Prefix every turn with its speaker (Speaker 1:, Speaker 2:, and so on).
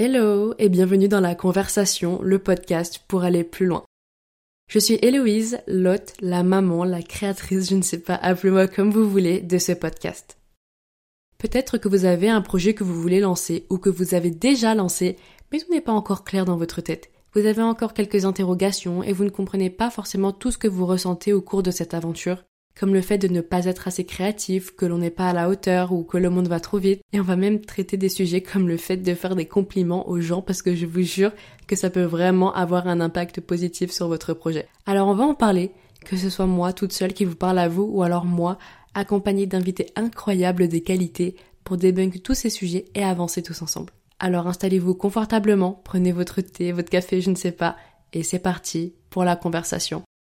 Speaker 1: Hello et bienvenue dans la conversation, le podcast pour aller plus loin. Je suis Héloïse, l'hôte, la maman, la créatrice, je ne sais pas, appelez-moi comme vous voulez, de ce podcast. Peut-être que vous avez un projet que vous voulez lancer ou que vous avez déjà lancé, mais tout n'est pas encore clair dans votre tête. Vous avez encore quelques interrogations et vous ne comprenez pas forcément tout ce que vous ressentez au cours de cette aventure comme le fait de ne pas être assez créatif, que l'on n'est pas à la hauteur ou que le monde va trop vite. Et on va même traiter des sujets comme le fait de faire des compliments aux gens parce que je vous jure que ça peut vraiment avoir un impact positif sur votre projet. Alors on va en parler, que ce soit moi toute seule qui vous parle à vous ou alors moi accompagnée d'invités incroyables des qualités pour débunker tous ces sujets et avancer tous ensemble. Alors installez-vous confortablement, prenez votre thé, votre café, je ne sais pas, et c'est parti pour la conversation.